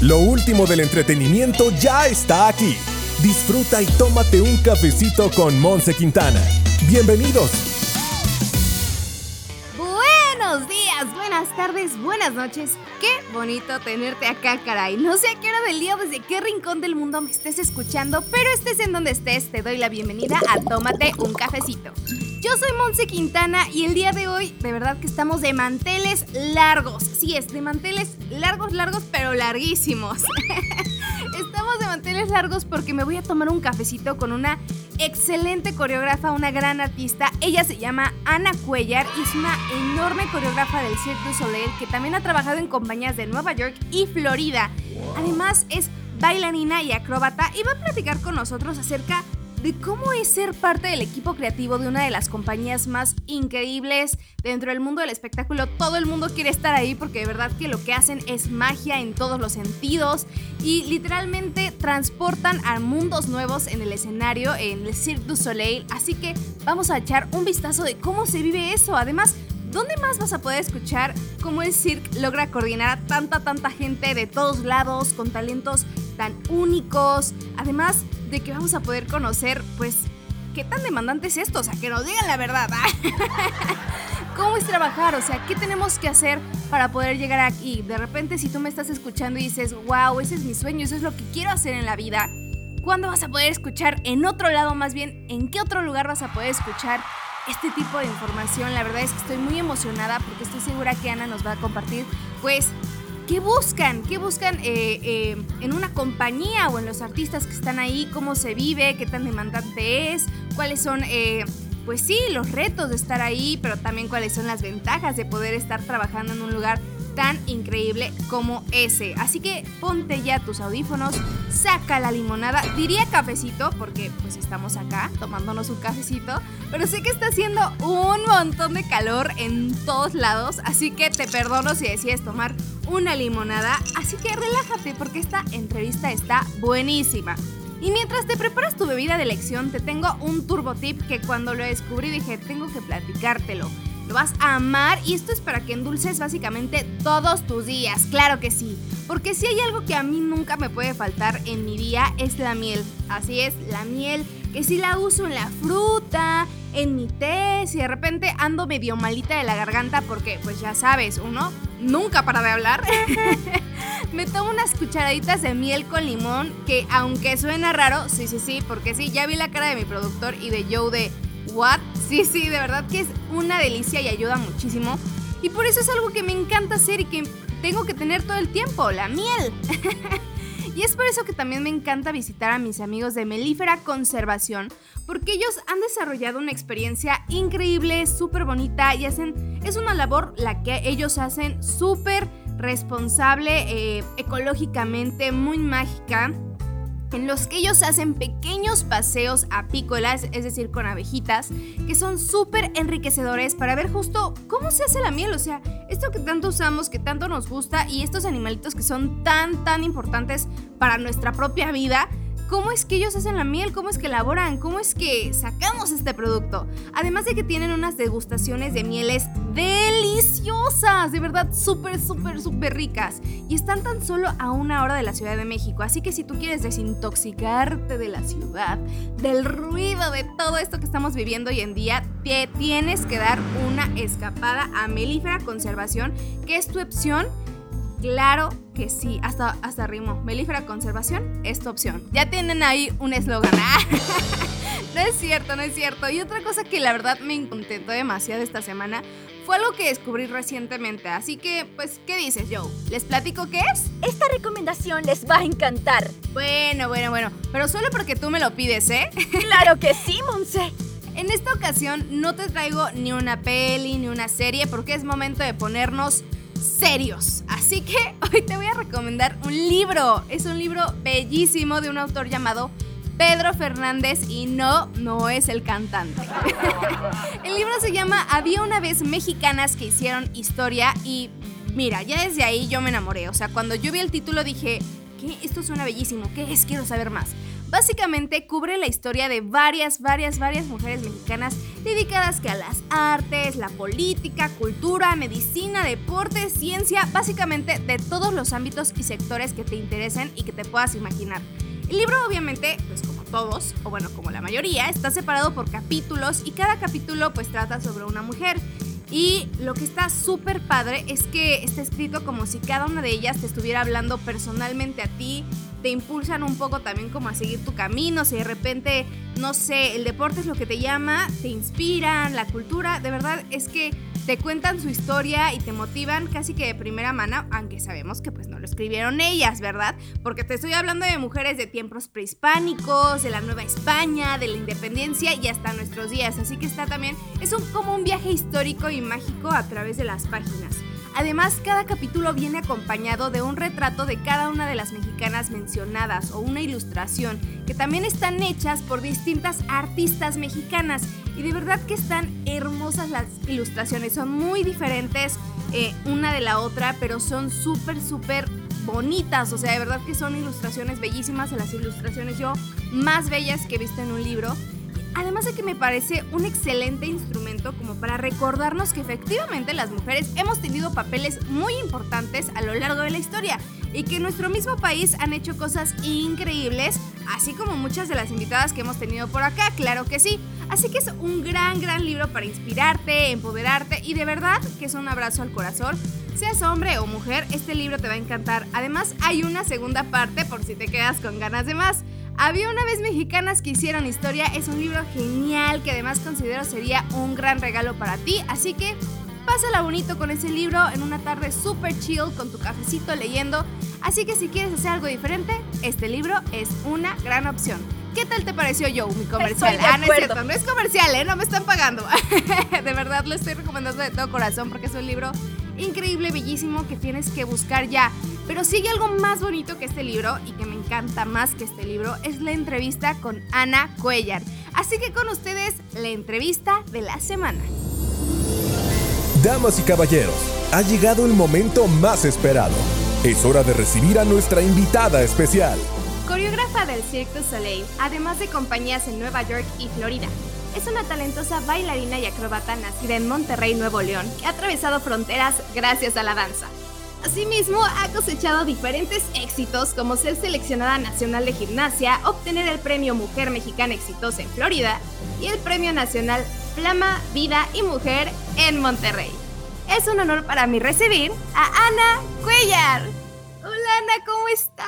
Lo último del entretenimiento ya está aquí. Disfruta y tómate un cafecito con Monse Quintana. Bienvenidos. Buenos días, buenas tardes, buenas noches. Qué bonito tenerte acá, caray. No sé a qué hora del día o desde qué rincón del mundo me estés escuchando, pero estés en donde estés, te doy la bienvenida a Tómate un cafecito. Yo soy Monse Quintana y el día de hoy, de verdad que estamos de manteles largos. Sí, es de manteles largos, largos, pero larguísimos. estamos de manteles largos porque me voy a tomar un cafecito con una excelente coreógrafa, una gran artista. Ella se llama Ana Cuellar y es una enorme coreógrafa del Cirque du Soleil que también ha trabajado en compañías de Nueva York y Florida. Además es bailarina y acróbata y va a platicar con nosotros acerca de cómo es ser parte del equipo creativo de una de las compañías más increíbles dentro del mundo del espectáculo. Todo el mundo quiere estar ahí porque de verdad que lo que hacen es magia en todos los sentidos y literalmente transportan a mundos nuevos en el escenario, en el Cirque du Soleil. Así que vamos a echar un vistazo de cómo se vive eso. Además, ¿Dónde más vas a poder escuchar cómo el cirque logra coordinar a tanta, tanta gente de todos lados, con talentos tan únicos? Además, de que vamos a poder conocer, pues, qué tan demandante es esto, o sea, que nos digan la verdad. ¿ah? ¿Cómo es trabajar? O sea, ¿qué tenemos que hacer para poder llegar aquí? De repente, si tú me estás escuchando y dices, wow, ese es mi sueño, eso es lo que quiero hacer en la vida, ¿cuándo vas a poder escuchar en otro lado más bien? ¿En qué otro lugar vas a poder escuchar este tipo de información? La verdad es que estoy muy emocionada porque estoy segura que Ana nos va a compartir, pues, ¿Qué buscan? ¿Qué buscan eh, eh, en una compañía o en los artistas que están ahí? ¿Cómo se vive? ¿Qué tan demandante es? ¿Cuáles son, eh, pues sí, los retos de estar ahí, pero también cuáles son las ventajas de poder estar trabajando en un lugar tan increíble como ese. Así que ponte ya tus audífonos, saca la limonada, diría cafecito, porque pues estamos acá tomándonos un cafecito, pero sé que está haciendo un montón de calor en todos lados, así que te perdono si decides tomar una limonada, así que relájate porque esta entrevista está buenísima. Y mientras te preparas tu bebida de elección, te tengo un turbo tip que cuando lo descubrí dije, tengo que platicártelo. Lo vas a amar y esto es para que endulces básicamente todos tus días, claro que sí. Porque si hay algo que a mí nunca me puede faltar en mi día es la miel. Así es, la miel, que si la uso en la fruta, en mi té, si de repente ando medio malita de la garganta porque pues ya sabes, uno nunca para de hablar. me tomo unas cucharaditas de miel con limón que aunque suena raro, sí, sí, sí, porque sí, ya vi la cara de mi productor y de Joe de ¿What? Sí, sí, de verdad que es una delicia y ayuda muchísimo. Y por eso es algo que me encanta hacer y que tengo que tener todo el tiempo, la miel. y es por eso que también me encanta visitar a mis amigos de Melífera Conservación, porque ellos han desarrollado una experiencia increíble, súper bonita y hacen, es una labor la que ellos hacen súper responsable, eh, ecológicamente, muy mágica en los que ellos hacen pequeños paseos apícolas, es decir, con abejitas, que son súper enriquecedores para ver justo cómo se hace la miel, o sea, esto que tanto usamos, que tanto nos gusta y estos animalitos que son tan, tan importantes para nuestra propia vida, cómo es que ellos hacen la miel, cómo es que elaboran, cómo es que sacamos este producto. Además de que tienen unas degustaciones de mieles deliciosas, de verdad súper, súper, súper ricas. Y están tan solo a una hora de la Ciudad de México. Así que si tú quieres desintoxicarte de la ciudad, del ruido, de todo esto que estamos viviendo hoy en día, te tienes que dar una escapada a Melífera Conservación, que es tu opción Claro que sí, hasta, hasta rimo. Melífera conservación es tu opción. Ya tienen ahí un eslogan. no es cierto, no es cierto. Y otra cosa que la verdad me contentó demasiado esta semana fue algo que descubrí recientemente. Así que, pues, ¿qué dices, Joe? ¿Les platico qué es? Esta recomendación les va a encantar. Bueno, bueno, bueno. Pero solo porque tú me lo pides, ¿eh? claro que sí, Monse. En esta ocasión no te traigo ni una peli ni una serie porque es momento de ponernos serios. Así que hoy te voy a recomendar un libro. Es un libro bellísimo de un autor llamado Pedro Fernández y no, no es el cantante. el libro se llama Había una vez mexicanas que hicieron historia y mira, ya desde ahí yo me enamoré. O sea, cuando yo vi el título dije, ¿qué? Esto suena bellísimo. ¿Qué es? Quiero saber más. Básicamente cubre la historia de varias, varias, varias mujeres mexicanas dedicadas que a las artes, la política, cultura, medicina, deporte, ciencia, básicamente de todos los ámbitos y sectores que te interesen y que te puedas imaginar. El libro obviamente, pues como todos, o bueno, como la mayoría, está separado por capítulos y cada capítulo pues trata sobre una mujer. Y lo que está súper padre es que está escrito como si cada una de ellas te estuviera hablando personalmente a ti, te impulsan un poco también como a seguir tu camino, si de repente, no sé, el deporte es lo que te llama, te inspiran, la cultura, de verdad es que te cuentan su historia y te motivan casi que de primera mano, aunque sabemos que pues no lo escribieron ellas, ¿verdad? Porque te estoy hablando de mujeres de tiempos prehispánicos, de la Nueva España, de la independencia y hasta nuestros días, así que está también, es un, como un viaje histórico y mágico a través de las páginas. Además, cada capítulo viene acompañado de un retrato de cada una de las mexicanas mencionadas o una ilustración, que también están hechas por distintas artistas mexicanas. Y de verdad que están hermosas las ilustraciones, son muy diferentes eh, una de la otra, pero son súper, súper bonitas. O sea, de verdad que son ilustraciones bellísimas, de las ilustraciones yo más bellas que he visto en un libro. Además de que me parece un excelente instrumento como para recordarnos que efectivamente las mujeres hemos tenido papeles muy importantes a lo largo de la historia y que en nuestro mismo país han hecho cosas increíbles, así como muchas de las invitadas que hemos tenido por acá, claro que sí. Así que es un gran, gran libro para inspirarte, empoderarte y de verdad que es un abrazo al corazón. Seas hombre o mujer, este libro te va a encantar. Además, hay una segunda parte por si te quedas con ganas de más. Había una vez mexicanas que hicieron historia, es un libro genial que además considero sería un gran regalo para ti, así que pásala bonito con ese libro en una tarde super chill con tu cafecito leyendo, así que si quieres hacer algo diferente, este libro es una gran opción. ¿Qué tal te pareció yo mi comercial? Ah, no es cierto, no es comercial, ¿eh? No me están pagando. de verdad lo estoy recomendando de todo corazón porque es un libro increíble, bellísimo que tienes que buscar ya. Pero sigue algo más bonito que este libro y que me encanta más que este libro es la entrevista con Ana Cuellar. Así que con ustedes, la entrevista de la semana. Damas y caballeros, ha llegado el momento más esperado. Es hora de recibir a nuestra invitada especial. Coreógrafa del Cirque du Soleil, además de compañías en Nueva York y Florida. Es una talentosa bailarina y acróbata nacida en Monterrey, Nuevo León, que ha atravesado fronteras gracias a la danza. Asimismo, ha cosechado diferentes éxitos como ser seleccionada nacional de gimnasia, obtener el premio Mujer Mexicana Exitosa en Florida y el premio nacional Flama, Vida y Mujer en Monterrey. Es un honor para mí recibir a Ana Cuellar. Hola Ana, ¿cómo estás?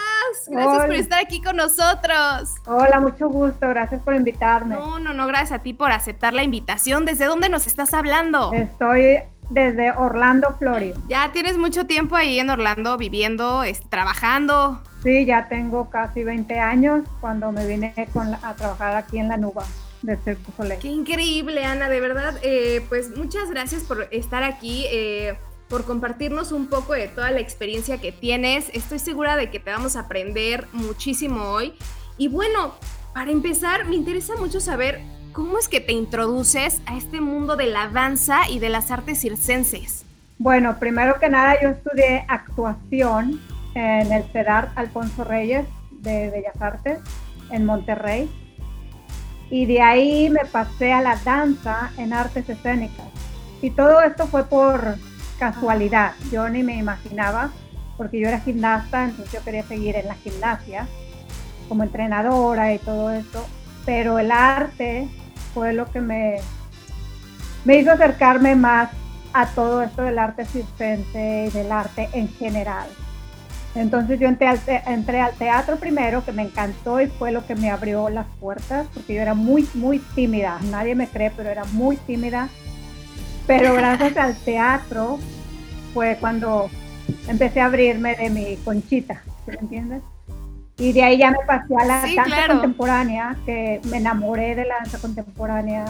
Gracias por estar aquí con nosotros. Hola, mucho gusto, gracias por invitarme. No, no, no, gracias a ti por aceptar la invitación. ¿Desde dónde nos estás hablando? Estoy desde Orlando, Florida. Ya tienes mucho tiempo ahí en Orlando viviendo, es- trabajando. Sí, ya tengo casi 20 años cuando me vine con la- a trabajar aquí en la Nuba de Soleil. Qué increíble, Ana, de verdad. eh, pues muchas gracias por estar aquí, eh, por compartirnos un poco de toda la experiencia que tienes. Estoy segura de que te vamos a aprender muchísimo hoy. Y bueno, para empezar, me interesa mucho saber cómo es que te introduces a este mundo de la danza y de las artes circenses. Bueno, primero que nada yo estudié actuación en el CEDAR Alfonso Reyes de Bellas Artes en Monterrey. Y de ahí me pasé a la danza en artes escénicas. Y todo esto fue por casualidad. Yo ni me imaginaba, porque yo era gimnasta, entonces yo quería seguir en la gimnasia como entrenadora y todo eso. Pero el arte fue lo que me, me hizo acercarme más a todo esto del arte circense y del arte en general. Entonces yo entré al, teatro primero, que me encantó y fue lo que me abrió las puertas, porque yo era muy, muy tímida. Nadie me cree, pero era muy tímida. Pero gracias al teatro fue cuando empecé a abrirme de mi conchita, ¿sí me entiendes? Y de ahí ya me pasé a la Sí, danza claro. contemporánea, que me enamoré de la danza contemporánea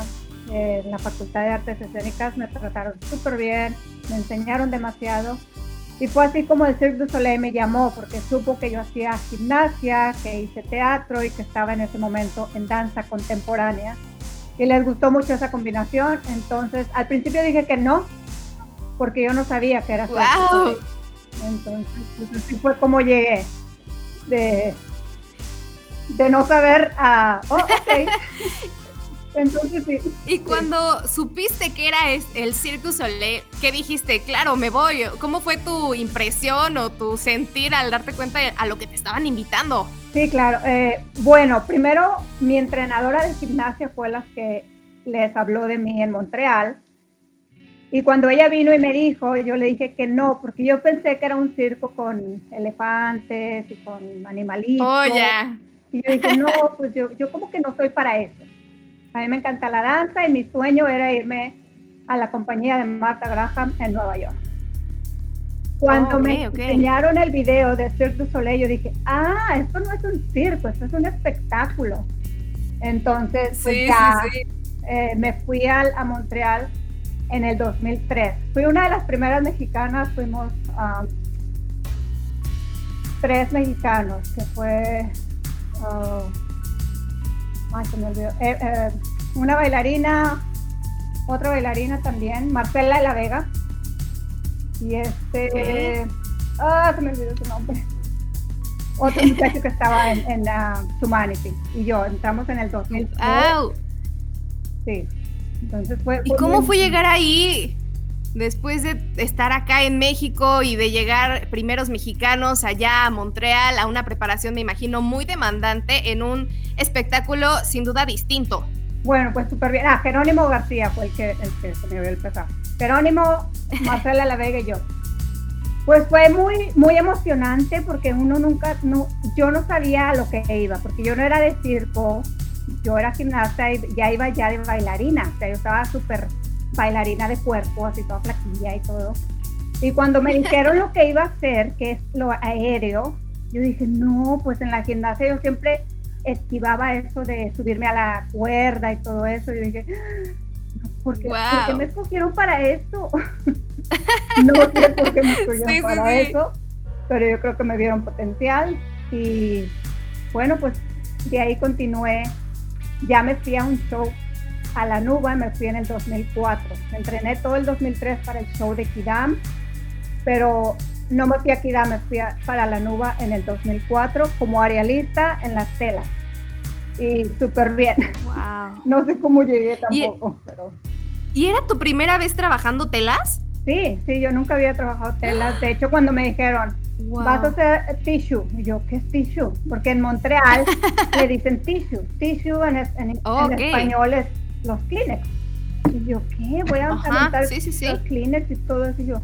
en la Facultad de Artes Escénicas, me trataron súper bien, me enseñaron demasiado. Y fue así como el Cirque du Soleil me llamó, porque supo que yo hacía gimnasia, que hice teatro y que estaba en ese momento en danza contemporánea. Y les gustó mucho esa combinación. Entonces, al principio dije que no, porque yo no sabía que era. Entonces, pues, así fue como llegué de, de no saber, a oh, ok. Entonces sí. Y cuando supiste que era el Circus Soleil, ¿qué dijiste? Claro, me voy. ¿Cómo fue tu impresión o tu sentir al darte cuenta de a lo que te estaban invitando? Sí, claro. Eh, bueno, primero mi entrenadora de gimnasia fue la que les habló de mí en Montreal. Y cuando ella vino y me dijo, yo le dije que no, porque yo pensé que era un circo con elefantes y con animalitos. Oh, ya. Y yo dije, no, pues yo, yo como que no soy para eso. A mí me encanta la danza y mi sueño era irme a la compañía de Martha Graham en Nueva York. Cuando me enseñaron el video de Cirque du Soleil, yo dije, ah, esto no es un circo, esto es un espectáculo. Entonces, pues ya eh, me fui a Montreal en el 2003. Fui una de las primeras mexicanas, fuimos um, tres mexicanos, que fue... Uh, eh, eh, una bailarina, otra bailarina también, Marcela de la Vega. Y este. Ah, se me olvidó su nombre. Otro muchacho que estaba en, en Humanity. Y yo, entramos en el 2000. Sí. Entonces fue. ¿Y cómo fue llegar ahí? después de estar acá en México y de llegar primeros mexicanos allá a Montreal a una preparación, me imagino, muy demandante en un espectáculo sin duda distinto. Bueno, pues súper bien. Ah, Jerónimo García fue el que, el que se me había empezado. Jerónimo, Marcela La Vega y yo. Pues fue muy, muy emocionante porque uno nunca, no, yo no sabía a lo que iba, porque yo no era de circo, yo era gimnasta y ya iba ya de bailarina, o sea, yo estaba súper bailarina de cuerpo, así toda flaquilla y todo. Y cuando me dijeron lo que iba a hacer, que es lo aéreo, yo dije, no, pues en la gimnasia yo siempre esquivaba eso de subirme a la cuerda y todo eso. Yo dije, ¿por qué, me escogieron para eso? no sé por qué me escogieron para eso, pero yo creo que me vieron potencial y bueno, pues de ahí continué. Ya me fui a un show a la Nuba me fui en el 2004. entrené todo el 2003 para el show de Kidam, pero no me fui a Kidam, me fui para la Nuba en el 2004 como arialista en las telas. Y súper bien. No sé cómo llegué tampoco, ¿Y, pero... ¿Y era tu primera vez trabajando telas? Sí, sí, yo nunca había trabajado telas. De hecho, cuando me dijeron, vas a hacer tissue, y yo, ¿qué es tissue? Porque en Montreal le dicen tissue. Tissue en, español es los Kleenex. Y yo, ¿qué? Voy a aventar los Kleenex y todo eso. Y yo,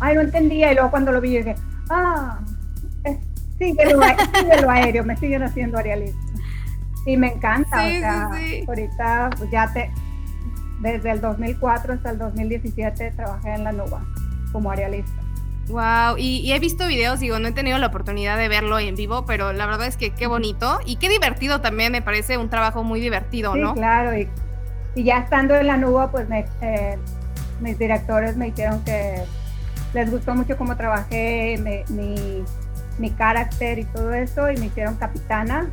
ay, no entendía. Y luego cuando lo vi, yo dije, ah, sigue, lo, aéreo, me siguen haciendo aerialista. Y me encanta, o sea, ahorita pues, ya te, desde el 2004 hasta el 2017 trabajé en la NUBA como aerialista. Wow, y, y, he visto videos, digo, no he tenido la oportunidad de verlo en vivo, pero la verdad es que qué bonito y qué divertido también, me parece un trabajo muy divertido, ¿no? Sí, claro, y y ya estando en la nube, pues eh, mis directores me dijeron que les gustó mucho cómo trabajé, mi, mi, carácter y todo eso, y me hicieron capitana.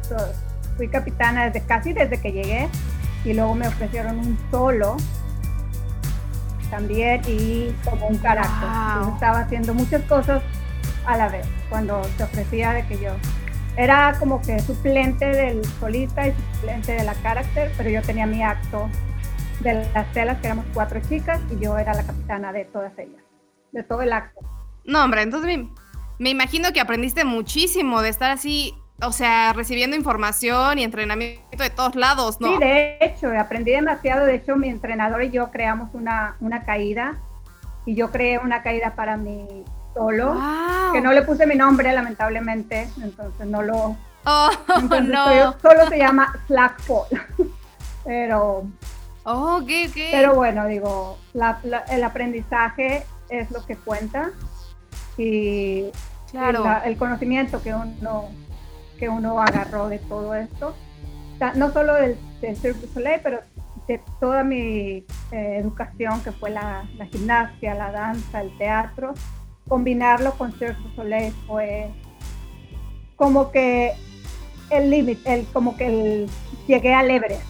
fui capitana desde casi desde que llegué, y luego me ofrecieron un solo también y como un carácter. estaba haciendo muchas cosas a la vez cuando se ofrecía de que yo era como que suplente del solista y suplente de la carácter, pero yo tenía mi acto de las telas, que éramos cuatro chicas, y yo era la capitana de todas ellas, de todo el acto. No, hombre, entonces me, imagino que aprendiste muchísimo de estar así, o sea, recibiendo información y entrenamiento de todos lados, ¿no? Sí, de hecho, aprendí demasiado. De hecho, mi entrenador y yo creamos una, una caída, y yo creé una caída para mi solo, que no le puse mi nombre, lamentablemente, entonces no lo... Oh, no. Solo se llama Slack Fall. Pero Oh, okay, Pero bueno, digo, el aprendizaje es lo que cuenta y claro. el, conocimiento que uno, que uno agarró de todo esto, no solo del, Cirque du Soleil, pero de toda mi eh, educación, que fue la, gimnasia, la danza, el teatro, combinarlo con Cirque du Soleil fue como que el límite, el, como que el, llegué al Everest.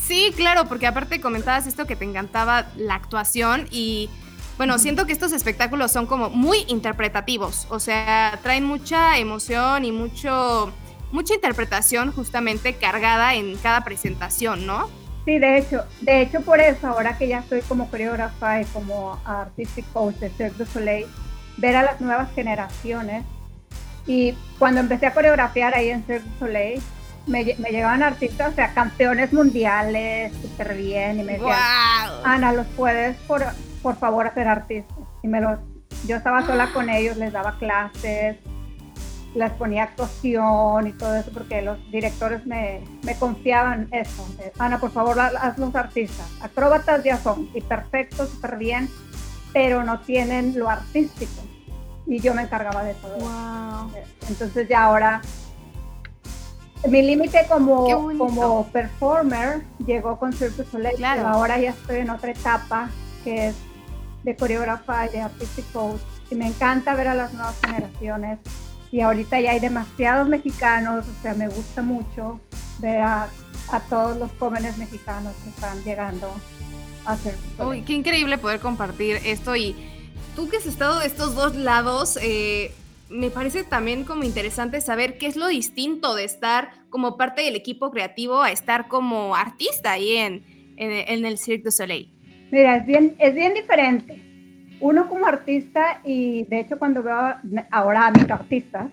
Sí, claro, porque aparte comentabas esto que te encantaba la actuación y bueno, siento que estos espectáculos son como muy interpretativos, o sea, traen mucha emoción y mucho mucha interpretación justamente cargada en cada presentación, ¿no? Sí, de hecho, de hecho por eso ahora que ya estoy como coreógrafa y como artistic coach de Cirque du Soleil, ver a las nuevas generaciones y cuando empecé a coreografiar ahí en Cirque du Soleil, me, llegaban artistas, o sea, campeones mundiales, súper bien, y me decían, Ana, ¿los puedes por, por favor hacer artistas? Y me los, yo estaba sola con ellos, les daba clases, les ponía actuación y todo eso, porque los directores me, me confiaban eso. Ana, por favor, haz los artistas. Acróbatas ya son, y perfectos, súper bien, pero no tienen lo artístico. Y yo me encargaba de todo. Entonces ya ahora mi límite como, como performer llegó con Cirque Soleil, ahora ya estoy en otra etapa que es de coreógrafa y de artistic coach. Y me encanta ver a las nuevas generaciones. Y ahorita ya hay demasiados mexicanos, o sea, me gusta mucho ver a, todos los jóvenes mexicanos que están llegando a hacer. Uy, qué increíble poder compartir esto. Y tú que has estado de estos dos lados, eh, me parece también como interesante saber qué es lo distinto de estar como parte del equipo creativo a estar como artista ahí en, en, el Cirque du Soleil. Mira, es bien, es bien diferente. Uno como artista, y de hecho cuando veo ahora a mis artistas,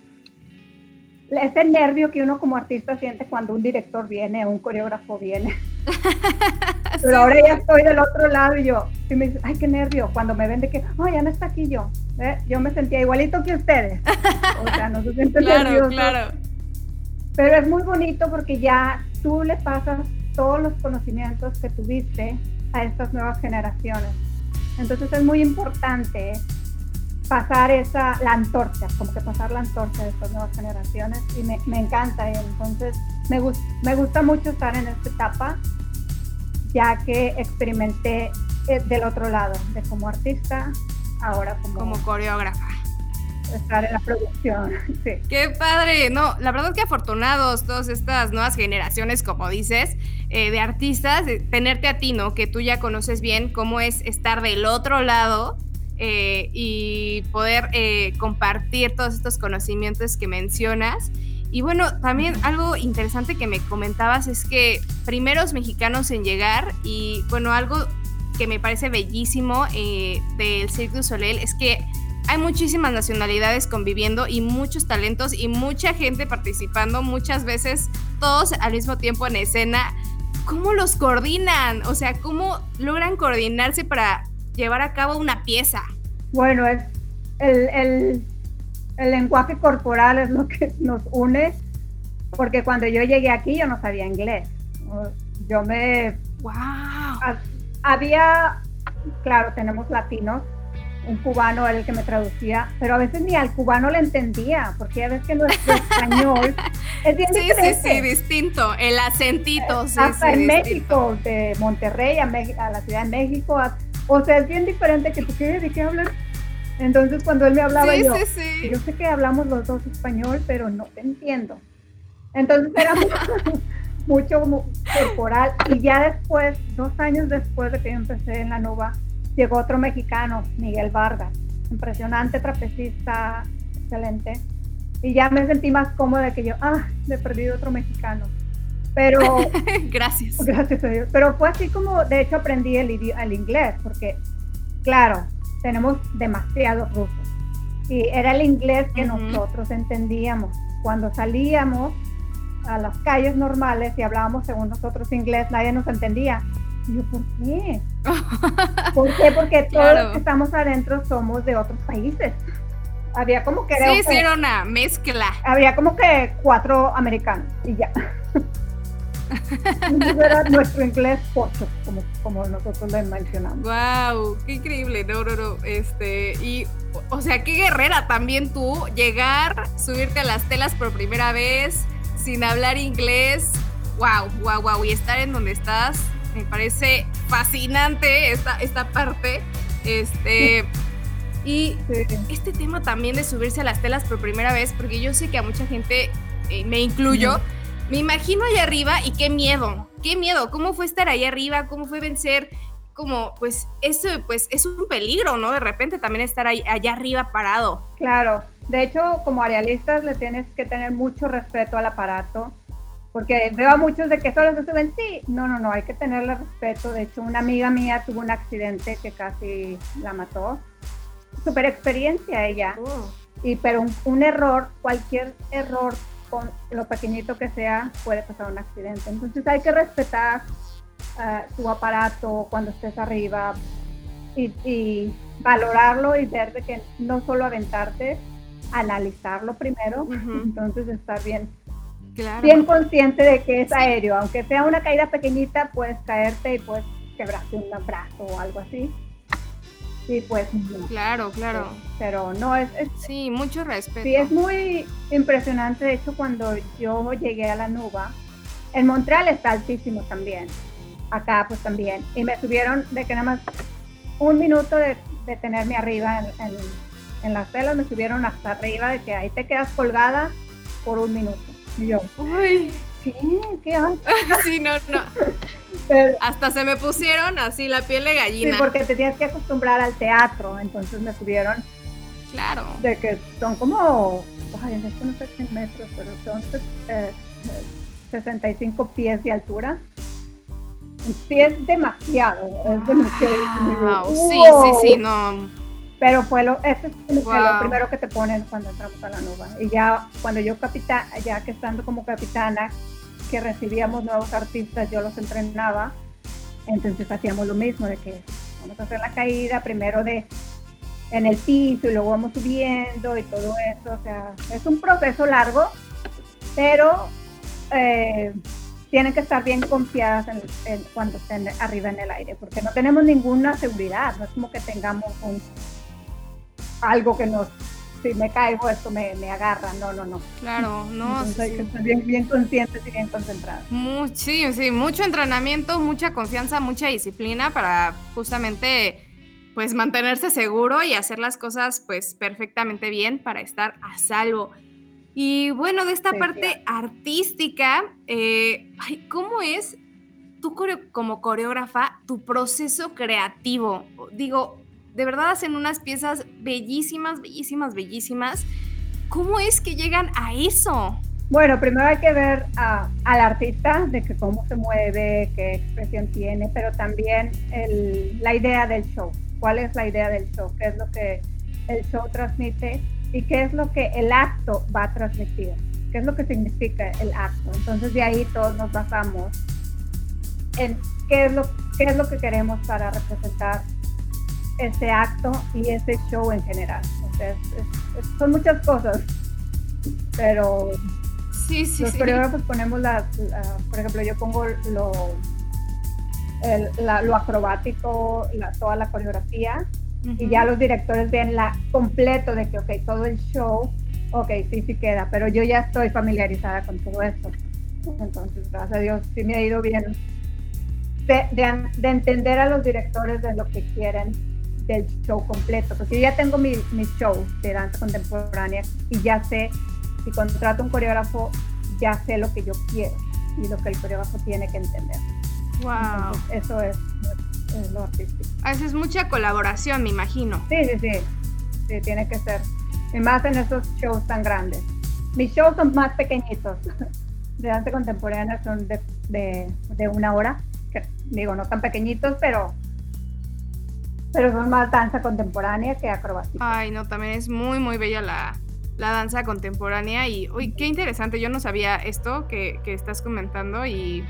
ese nervio que uno como artista siente cuando un director viene un coreógrafo viene. Pero ahora ya estoy del otro lado y yo, y me dice, ay, qué nervio, cuando me ven de que, oh, ya no está aquí yo. ¿eh? Yo me sentía igualito que ustedes. O sea, no se sienten claro, Claro. Pero es muy bonito porque ya tú le pasas todos los conocimientos que tuviste a estas nuevas generaciones. Entonces es muy importante pasar esa, la antorcha, como que pasar la antorcha de estas nuevas generaciones y me, encanta. Y entonces me, me gusta mucho estar en esta etapa, ya que experimenté eh, del otro lado, de como artista, ahora como, como coreógrafa. Estar en la producción. Sí. Qué padre. No, la verdad es que afortunados todas estas nuevas generaciones, como dices, eh, de artistas, tenerte a ti, ¿no? Que tú ya conoces bien cómo es estar del otro lado eh, y poder compartir todos estos conocimientos que mencionas. Y bueno, también algo interesante que me comentabas es que primeros mexicanos en llegar y bueno, algo que me parece bellísimo eh, del Cirque du Soleil es que hay muchísimas nacionalidades conviviendo y muchos talentos y mucha gente participando, muchas veces todos al mismo tiempo en escena. ¿Cómo los coordinan? O sea, ¿cómo logran coordinarse para llevar a cabo una pieza? Bueno, es el el lenguaje corporal es lo que nos une, porque cuando yo llegué aquí yo no sabía inglés. Yo me... ¡Wow! Había, claro, tenemos latinos, un cubano era el que me traducía, pero a veces ni al cubano le entendía, porque a veces nuestro español es bien sí, Sí, sí, distinto, el acentito. Sí, Hasta en México, de Monterrey a, a, la Ciudad de México, o sea, es bien diferente que tú quieres de qué hablar entonces cuando él me hablaba yo, yo sé que hablamos los dos español, pero no te entiendo. Entonces era mucho, corporal. Y ya después, dos años después de que yo empecé en la NUBA, llegó otro mexicano, Miguel Vargas, impresionante trapecista, excelente. Y ya me sentí más cómoda que yo, ah, me he perdido otro mexicano. Pero... gracias. Gracias a Dios. Pero fue así como, de hecho, aprendí el, el inglés, porque, claro, tenemos demasiados rusos. Y era el inglés que nosotros entendíamos. Cuando salíamos a las calles normales y hablábamos según nosotros inglés, nadie nos entendía. Y yo, ¿por qué? ¿Por qué? Porque todos los que estamos adentro somos de otros países. Había como que... Sí, sí, era una mezcla. Había como que cuatro americanos y ya. era nuestro inglés pocho, como, como nosotros le mencionamos. Wow, qué increíble, no, no, no. Este, y o sea, qué guerrera también tú, llegar, subirte a las telas por primera vez, sin hablar inglés. Wow, wow, wow. Y estar en donde estás, me parece fascinante esta, esta parte. Este. Y este tema también de subirse a las telas por primera vez, porque yo sé que a mucha gente, eh, me incluyo, me imagino allá arriba y qué miedo, qué miedo, cómo fue estar allá arriba, cómo fue vencer, como pues eso pues es un peligro, ¿no? De repente también estar ahí, allá arriba parado. Claro, De hecho, como arealistas le tienes que tener mucho respeto al aparato, porque veo a muchos de que solo se suben, sí, no, no, no, hay que tenerle respeto. De hecho, una amiga mía tuvo un accidente que casi la mató. Super experiencia ella. Oh. Y pero un, un error, cualquier error con lo pequeñito que sea, puede pasar un accidente. Entonces hay que respetar tu aparato cuando estés arriba y, y valorarlo y ver de que no solo aventarte, analizarlo primero, entonces estar bien, Claro. bien consciente de que es aéreo, aunque sea una caída pequeñita, puedes caerte y puedes quebrarte un brazo o algo así. Sí, pues, no. Claro, claro. pero no, es, es Sí, mucho respeto. Sí, es muy impresionante. De hecho, cuando yo llegué a la Nuba, en Montreal está altísimo también. Acá, pues también. Y me subieron de que nada más un minuto de, de tenerme arriba en, en, en las telas, me subieron hasta arriba, de que ahí te quedas colgada por un minuto. Y yo, Uy, ¿qué? ¿Qué onda? sí, no, no. Pero- Hasta se me pusieron así la piel de Sí, gallina. porque te tienes que acostumbrar al teatro. Entonces me subieron Claro. de que son como, ay, esto no sé qué metros, pero son eh, eh, 65 pies de altura. Sí, es demasiado, es demasiado. Wow, sí, sí, sí, no. Pero fue lo, ese es como que Wow. lo primero que te ponen cuando entramos a la nube. Y ya cuando yo capita, ya que estando como capitana, que recibíamos nuevos artistas, yo los entrenaba, entonces hacíamos lo mismo, de que vamos a hacer la caída primero de en el piso y luego vamos subiendo y todo eso. O sea, es un proceso largo, pero eh, tienen que estar bien confiadas en- en- cuando estén arriba en el aire, porque no tenemos ninguna seguridad, no es como que tengamos un algo que nos, si me caigo esto me, me agarra, no, no, no. Claro, no. Entonces sí, hay que sí. estar bien, bien conscientes y bien concentrados. Sí, sí, mucho entrenamiento, mucha confianza, mucha disciplina para justamente pues mantenerse seguro y hacer las cosas pues perfectamente bien para estar a salvo. Y bueno, de esta Sí, parte artística, eh, ay, ¿cómo es tú como coreógrafa tu proceso creativo? Digo, de verdad hacen unas piezas bellísimas, bellísimas, bellísimas. ¿Cómo es que llegan a eso? Bueno, primero hay que ver a- al artista, de que cómo se mueve, qué expresión tiene, pero también el- la idea del show. ¿Cuál es la idea del show? ¿Qué es lo que el show transmite? ¿Y qué es lo que el acto va a transmitir? ¿Qué es lo que significa el acto? Entonces de ahí todos nos basamos en qué es lo, qué es lo que queremos para representar ese acto y ese show en general. O sea, es- es- es- son muchas cosas, pero Sí, sí, los sí. coreógrafos ponemos las, la- por ejemplo, yo pongo lo, el- la- lo acrobático, la- toda la coreografía, y ya los directores ven la completo de que, ok, todo el show, ok, sí, sí queda, pero yo ya estoy familiarizada con todo esto. Entonces, gracias a Dios, sí me ha ido bien de, de- de entender a los directores de lo que quieren del show completo, porque yo ya tengo mi, mi show de danza contemporánea y ya sé, si contrato un coreógrafo, ya sé lo que yo quiero y lo que el coreógrafo tiene que entender. Wow. Entonces, eso es, es lo artístico. Haces mucha colaboración, me imagino. Sí, sí, sí, sí, tiene que ser. Y más en esos shows tan grandes. Mis shows son más pequeñitos. De danza contemporánea son de, de, de una hora. Que, digo, no tan pequeñitos, pero, pero son más danza contemporánea que acrobática. Ay, no, también es muy, muy bella la, la danza contemporánea y, uy, qué interesante, yo no sabía esto que, que estás comentando y,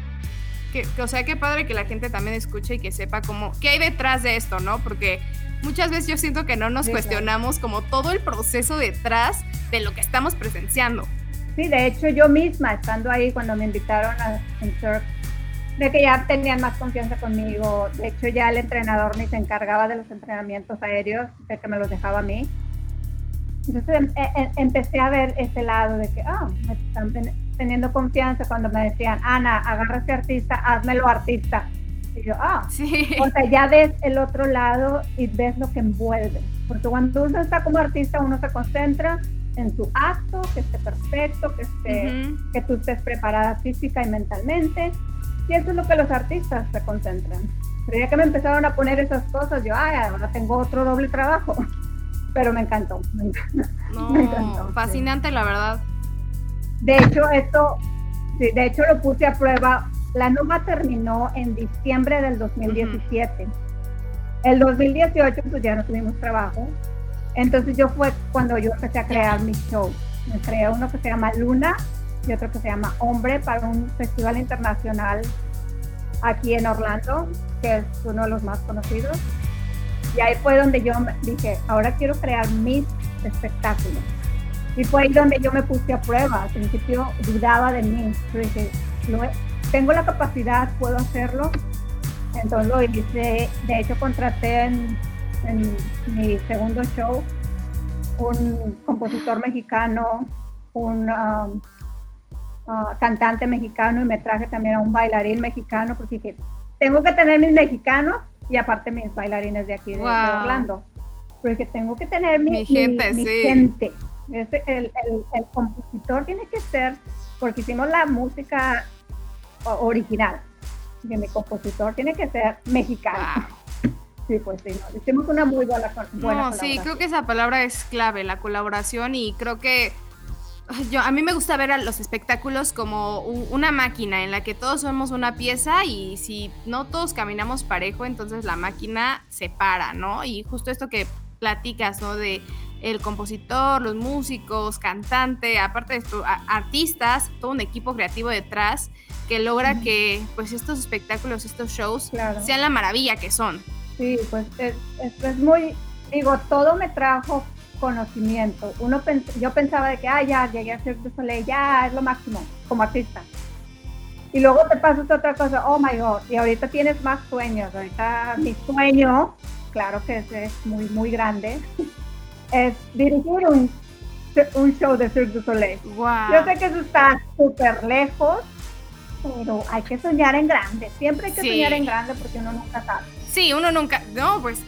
que, que, o sea, qué padre que la gente también escuche y que sepa cómo, qué hay detrás de esto, ¿no? Porque muchas veces yo siento que no nos Sí, claro. cuestionamos como todo el proceso detrás de lo que estamos presenciando. Sí, de hecho yo misma, estando ahí cuando me invitaron a en de que ya tenían más confianza conmigo. De hecho ya el entrenador ni se encargaba de los entrenamientos aéreos, de que me los dejaba a mí. Entonces em- em- empecé a ver ese lado de que, ah, me están ten- teniendo confianza cuando me decían, Ana, agarra a este artista, házmelo artista. Y yo, ah, Sí. o sea, ya ves el otro lado y ves lo que envuelve. Porque cuando uno está como artista, uno se concentra en su acto, que esté perfecto, que, esté, Ujú. que tú estés preparada física y mentalmente. Y eso es lo que los artistas se concentran. Pero ya que me empezaron a poner esas cosas, yo, ay, ahora tengo otro doble trabajo. pero me encantó. No, fascinante la verdad. De hecho, esto, sí, de hecho lo puse a prueba. La NUMA terminó en diciembre del 2017. El 2018 pues ya no tuvimos trabajo. Entonces yo fue cuando yo empecé a crear mis shows. Me creé uno que se llama Luna y otro que se llama Hombre para un festival internacional aquí en Orlando, que es uno de los más conocidos. Y ahí fue donde yo dije, ahora quiero crear mis espectáculos. Y fue ahí donde yo me puse a prueba. Al principio dudaba de mí. Pero dije, tengo la capacidad, puedo hacerlo. Entonces lo hice. De hecho, contraté en, mi segundo show un compositor mexicano, un um, uh, cantante mexicano y me traje también a un bailarín mexicano porque dije, tengo que tener mis mexicanos y aparte mis bailarines de aquí de, Orlando. Porque tengo que tener mi, gente. gente. el, compositor tiene que ser, porque hicimos la música original, que mi compositor tiene que ser mexicano. Sí, pues sí, hicimos una muy buena, buena No, sí, creo que esa palabra es clave, la colaboración, y creo que yo, a mí me gusta ver a los espectáculos como una máquina en la que todos somos una pieza y si no todos caminamos parejo, entonces la máquina se para, ¿no? Y justo esto que platicas, ¿no? De el compositor, los músicos, cantante, aparte de esto, artistas, todo un equipo creativo detrás que logra que pues estos espectáculos, estos shows sean la maravilla que son. Sí, pues es, es muy, digo, todo me trajo conocimiento. Uno yo pensaba de que, ah, ya llegué a Cirque du Soleil, ya es lo máximo como artista. Y luego te pasas otra cosa, oh my god, y ahorita tienes más sueños. Ahorita mi sueño, claro que es, muy, muy grande, es dirigir un, un show de Cirque du Soleil. Yo sé que eso está súper lejos, pero hay que soñar en grande. Siempre hay que soñar en grande porque uno nunca sabe. Sí, uno nunca, no, pues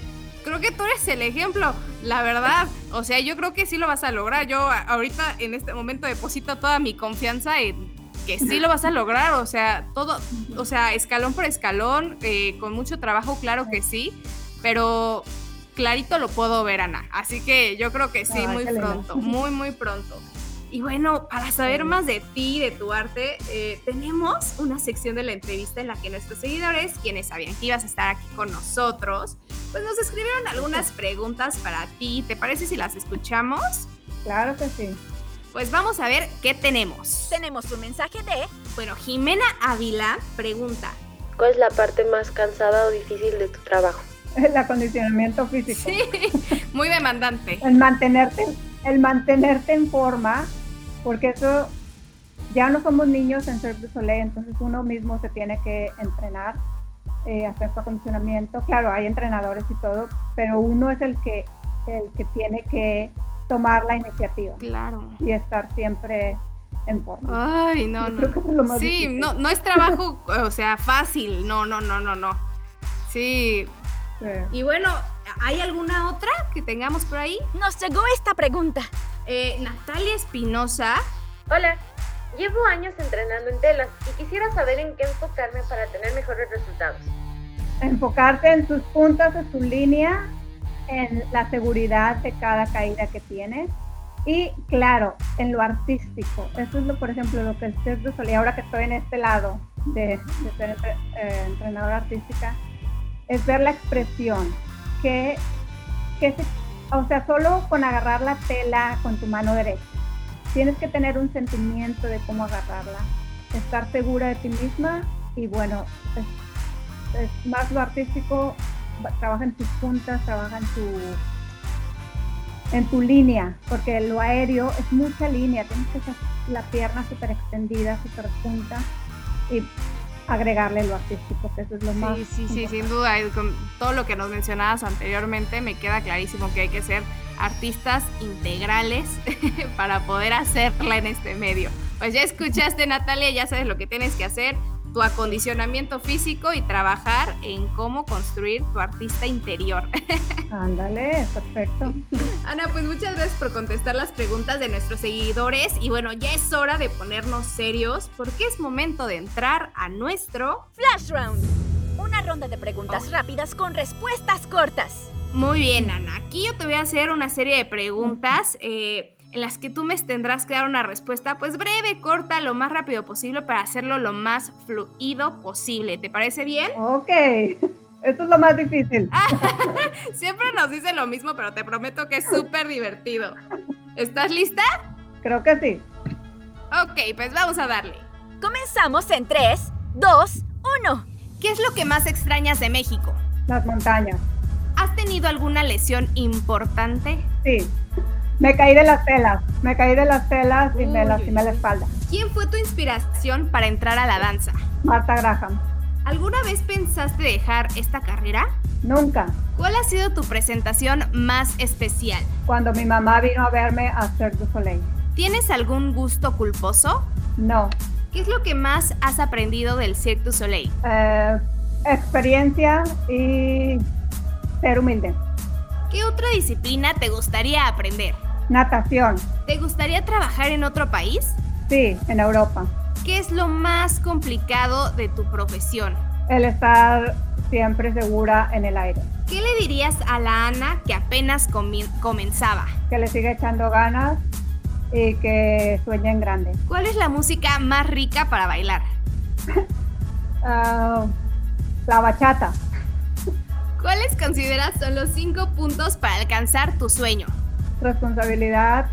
creo que tú eres el ejemplo, la verdad. O sea, yo creo que sí lo vas a lograr. Yo ahorita en este momento deposito toda mi confianza en que sí lo vas a lograr. O sea, todo, o sea, escalón por escalón, eh, con mucho trabajo, claro que sí. Pero clarito lo puedo ver, Ana. Así que yo creo que sí, muy pronto, muy, muy pronto. Y bueno, para saber más de ti, de tu arte, eh, tenemos una sección de la entrevista en la que nuestros seguidores, quienes sabían que ibas a estar aquí con nosotros, pues nos escribieron algunas preguntas para ti. ¿Te parece si las escuchamos? Claro que sí. Pues vamos a ver qué tenemos. Tenemos un mensaje de... Bueno, Jimena Ávila pregunta. ¿Cuál es la parte más cansada o difícil de tu trabajo? El acondicionamiento físico. Sí, muy demandante. El mantenerte, el mantenerte en forma porque eso ya no somos niños en Cirque du Soleil, entonces uno mismo se tiene que entrenar, eh, hacer su acondicionamiento. Claro, hay entrenadores y todo, pero uno es el que, el que tiene que tomar la iniciativa. Claro. Y estar siempre en forma. Ay, no, no. sí, no, no es trabajo, o sea, fácil. No, no, no, no, no. Sí. sí. Y bueno, ¿hay alguna otra que tengamos por ahí? Nos llegó esta pregunta. Eh, Natalia Espinosa. Hola, llevo años entrenando en telas y quisiera saber en qué enfocarme para tener mejores resultados. Enfocarte en tus puntas de tu línea, en la seguridad de cada caída que tienes y claro, en lo artístico. Eso es lo, por ejemplo, lo que es de Sol y ahora que estoy en este lado de, ser eh, entrenadora artística, es ver la expresión, que, que o sea, solo con agarrar la tela con tu mano derecha. Tienes que tener un sentimiento de cómo agarrarla, estar segura de ti misma y bueno, es, más lo artístico, trabaja en tus puntas, trabaja en tu en tu línea, porque lo aéreo es mucha línea, tienes que hacer la pierna súper extendida, súper junta y agregarle lo artístico, que eso es lo más. Sí, sí, sí, sin duda. con todo lo que nos mencionabas anteriormente, me queda clarísimo que hay que ser artistas integrales para poder hacerla en este medio. Pues ya escuchaste, Natalia, ya sabes lo que tienes que hacer tu acondicionamiento físico y trabajar en cómo construir tu artista interior. Ándale, perfecto. Ana, pues muchas gracias por contestar las preguntas de nuestros seguidores y bueno, ya es hora de ponernos serios porque es momento de entrar a nuestro Flash Round. Una ronda de preguntas rápidas con respuestas cortas. Muy bien, Ana. Aquí yo te voy a hacer una serie de preguntas eh, en las que tú me tendrás que dar una respuesta, pues breve, corta, lo más rápido posible para hacerlo lo más fluido posible. ¿Te parece bien? Ok. Esto es lo más difícil. Siempre nos dice lo mismo, pero te prometo que es súper divertido. ¿Estás lista? Creo que sí. Ok, pues vamos a darle. Comenzamos en 3, 2, 1. ¿Qué es lo que más extrañas de México? Las montañas. ¿Has tenido alguna lesión importante? Sí. Me caí de las telas. Me caí de las telas y me lastimé la espalda. ¿Quién fue tu inspiración para entrar a la danza? Marta Graham. ¿Alguna vez pensaste dejar esta carrera? Nunca. ¿Cuál ha sido tu presentación más especial? Cuando mi mamá vino a verme a Cirque du Soleil. ¿Tienes algún gusto culposo? No. ¿Qué es lo que más has aprendido del Cirque du Soleil? Eh, experiencia y ser humilde. ¿Qué otra disciplina te gustaría aprender? Natación. ¿Te gustaría trabajar en otro país? Sí, en Europa. ¿Qué es lo más complicado de tu profesión? El estar siempre segura en el aire. ¿Qué le dirías a la Ana que apenas comenzaba? Que le siga echando ganas y que sueñe en grande. ¿Cuál es la música más rica para bailar? Ah, la bachata. ¿Cuáles consideras son los cinco puntos para alcanzar tu sueño? responsabilidad,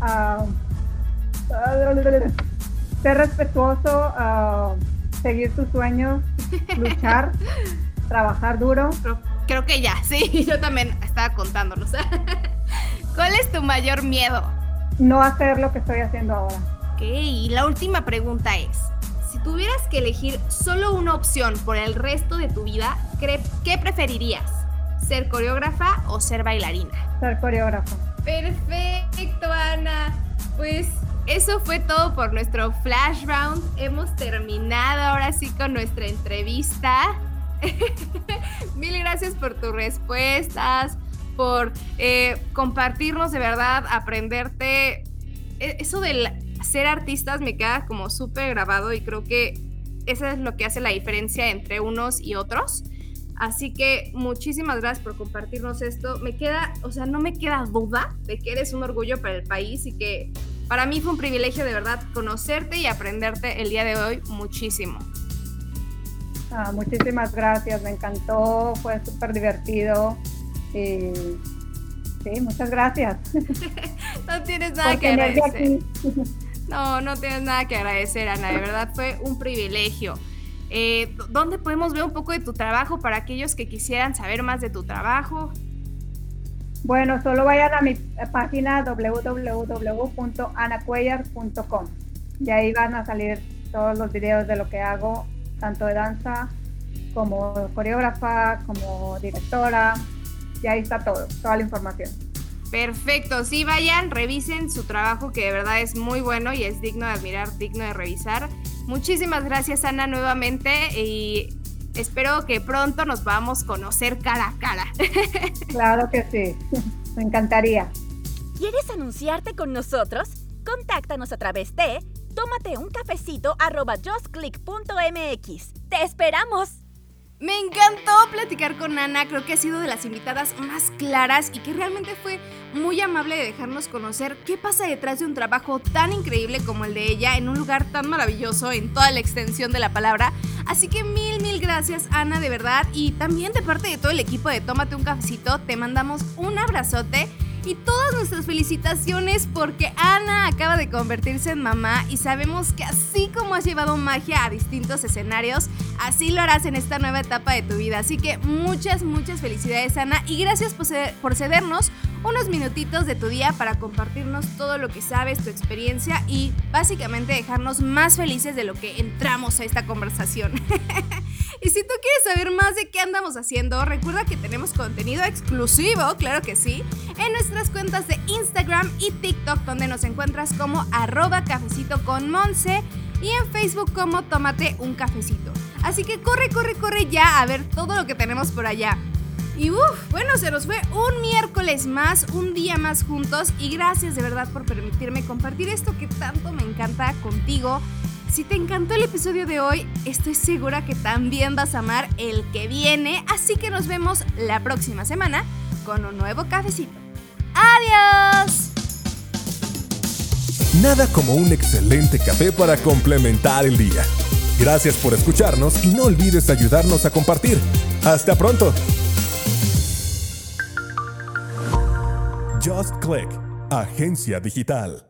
ah, ser respetuoso, ah, seguir tus sueños, luchar, trabajar duro. Creo, creo que ya, sí, yo también estaba contándolos. ¿Cuál es tu mayor miedo? no hacer lo que estoy haciendo ahora. Ok, y la última pregunta es, tuvieras que elegir solo una opción por el resto de tu vida, ¿cre- ¿qué preferirías? ¿Ser coreógrafa o ser bailarina? Ser coreógrafo. Perfecto, Ana. Pues eso fue todo por nuestro flash round. Hemos terminado ahora sí con nuestra entrevista. Mil gracias por tus respuestas, por eh, compartirnos de verdad, aprenderte. E- Eso del ser artistas me queda como súper grabado y creo que eso es lo que hace la diferencia entre unos y otros. Así que muchísimas gracias por compartirnos esto. Me queda, o sea, no me queda duda de que eres un orgullo para el país y que para mí fue un privilegio de verdad conocerte y aprenderte el día de hoy muchísimo. Ah, muchísimas gracias, me encantó, fue súper divertido. Y sí, muchas gracias No tienes nada que agradecer. No, no tienes nada que agradecer, Ana. De verdad fue un privilegio. Eh, ¿Dónde podemos ver un poco de tu trabajo para aquellos que quisieran saber más de tu trabajo? Bueno, solo vayan a mi página www.anacuellar.com y ahí van a salir todos los videos de lo que hago, tanto de danza como coreógrafa, como directora, y ahí está todo, toda la información. Perfecto, sí, vayan, revisen su trabajo que de verdad es muy bueno y es digno de admirar, digno de revisar. Muchísimas gracias Ana nuevamente y espero que pronto nos podamos conocer cara a cara. Claro que sí, me encantaría. ¿Quieres anunciarte con nosotros? Contáctanos a través de tómate un cafecito arroba justclick.mx. ¡Te esperamos! Me encantó platicar con Ana, creo que ha sido de las invitadas más claras y que realmente fue muy amable de dejarnos conocer qué pasa detrás de un trabajo tan increíble como el de ella en un lugar tan maravilloso en toda la extensión de la palabra. Así que mil, mil gracias Ana, de verdad. Y también de parte de todo el equipo de Tómate un cafecito, te mandamos un abrazote. Y todas nuestras felicitaciones porque Ana acaba de convertirse en mamá y sabemos que así como has llevado magia a distintos escenarios, así lo harás en esta nueva etapa de tu vida. Así que muchas, muchas felicidades Ana y gracias por, ceder- por cedernos unos minutitos de tu día para compartirnos todo lo que sabes, tu experiencia y básicamente dejarnos más felices de lo que entramos a esta conversación. Y si tú quieres saber más de qué andamos haciendo, recuerda que tenemos contenido exclusivo, claro que sí, en nuestras cuentas de Instagram y TikTok, donde nos encuentras como arroba cafecito con Monse y en Facebook como tómate un cafecito. Así que corre, corre, corre ya a ver todo lo que tenemos por allá. Y uff, bueno, se nos fue un miércoles más, un día más juntos y gracias de verdad por permitirme compartir esto que tanto me encanta contigo. Si te encantó el episodio de hoy, estoy segura que también vas a amar el que viene, así que nos vemos la próxima semana con un nuevo cafecito. ¡Adiós! Nada como un excelente café para complementar el día. Gracias por escucharnos y no olvides ayudarnos a compartir. Hasta pronto. Just Click, Agencia Digital.